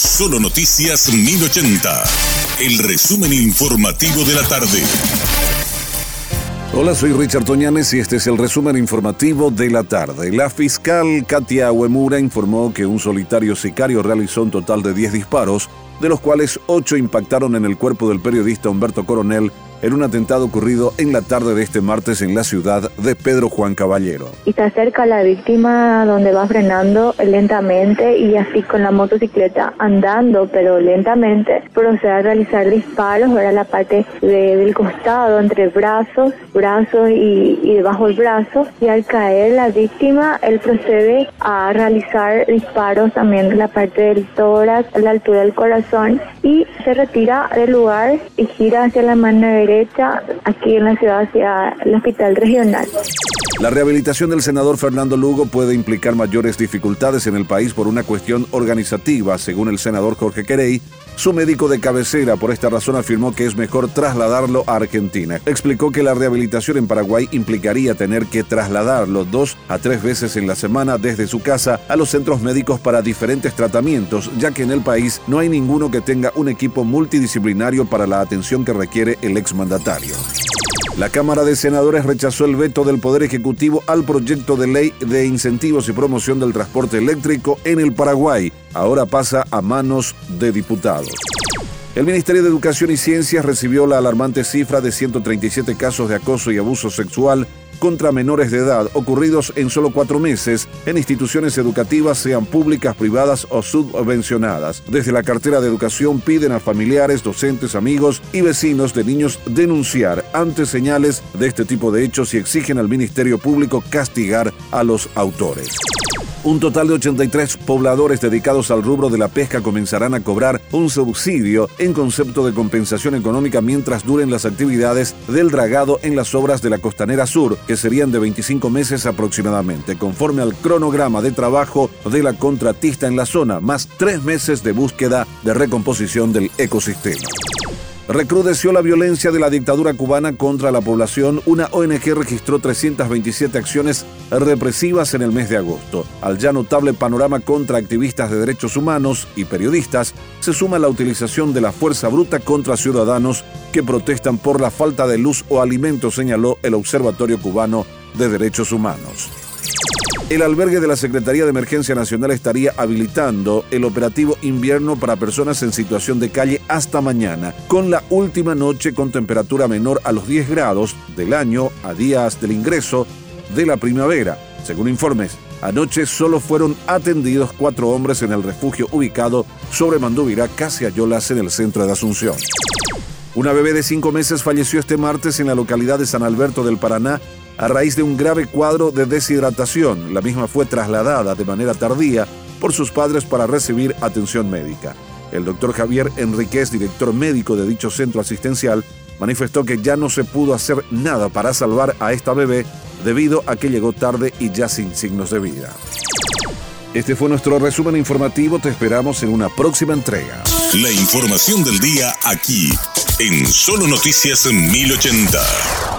Solo Noticias 1080. El resumen informativo de la tarde. Hola, soy Richard Toñanes y este es el resumen informativo de la tarde. La fiscal Katia Huemura informó que un solitario sicario realizó un total de 10 disparos, de los cuales 8 impactaron en el cuerpo del periodista Humberto Coronel en un atentado ocurrido en la tarde de este martes en la ciudad de Pedro Juan Caballero. Está cerca la víctima donde va frenando lentamente y así con la motocicleta andando pero lentamente procede a realizar disparos a la parte del costado entre brazos, brazos y, y debajo del brazo y al caer la víctima él procede a realizar disparos también en la parte del tórax, a la altura del corazón y se retira del lugar y gira hacia la mano derecha aquí en la ciudad hacia el hospital regional. La rehabilitación del senador Fernando Lugo puede implicar mayores dificultades en el país por una cuestión organizativa, según el senador Jorge Querey. Su médico de cabecera por esta razón afirmó que es mejor trasladarlo a Argentina. Explicó que la rehabilitación en Paraguay implicaría tener que trasladarlo dos a tres veces en la semana desde su casa a los centros médicos para diferentes tratamientos, ya que en el país no hay ninguno que tenga un equipo multidisciplinario para la atención que requiere el exmandatario. La Cámara de Senadores rechazó el veto del Poder Ejecutivo al proyecto de ley de incentivos y promoción del transporte eléctrico en el Paraguay. Ahora pasa a manos de diputados. El Ministerio de Educación y Ciencias recibió la alarmante cifra de 137 casos de acoso y abuso sexual contra menores de edad ocurridos en solo cuatro meses en instituciones educativas, sean públicas, privadas o subvencionadas. Desde la cartera de educación piden a familiares, docentes, amigos y vecinos de niños denunciar ante señales de este tipo de hechos y exigen al Ministerio Público castigar a los autores. Un total de 83 pobladores dedicados al rubro de la pesca comenzarán a cobrar un subsidio en concepto de compensación económica mientras duren las actividades del dragado en las obras de la Costanera Sur, que serían de 25 meses aproximadamente, conforme al cronograma de trabajo de la contratista en la zona, más tres meses de búsqueda de recomposición del ecosistema. Recrudeció la violencia de la dictadura cubana contra la población. Una ONG registró 327 acciones represivas en el mes de agosto. Al ya notable panorama contra activistas de derechos humanos y periodistas, se suma la utilización de la fuerza bruta contra ciudadanos que protestan por la falta de luz o alimento, señaló el Observatorio Cubano de Derechos Humanos. El albergue de la Secretaría de Emergencia Nacional estaría habilitando el operativo invierno para personas en situación de calle hasta mañana, con la última noche con temperatura menor a los 10 grados del año a días del ingreso de la primavera. Según informes, anoche solo fueron atendidos cuatro hombres en el refugio ubicado sobre Mandubirá, casi Ayolas, en el centro de Asunción. Una bebé de cinco meses falleció este martes en la localidad de San Alberto del Paraná a raíz de un grave cuadro de deshidratación. La misma fue trasladada de manera tardía por sus padres para recibir atención médica. El doctor Javier Enríquez, director médico de dicho centro asistencial, manifestó que ya no se pudo hacer nada para salvar a esta bebé debido a que llegó tarde y ya sin signos de vida. Este fue nuestro resumen informativo, te esperamos en una próxima entrega. La información del día aquí, en Solo Noticias 1080.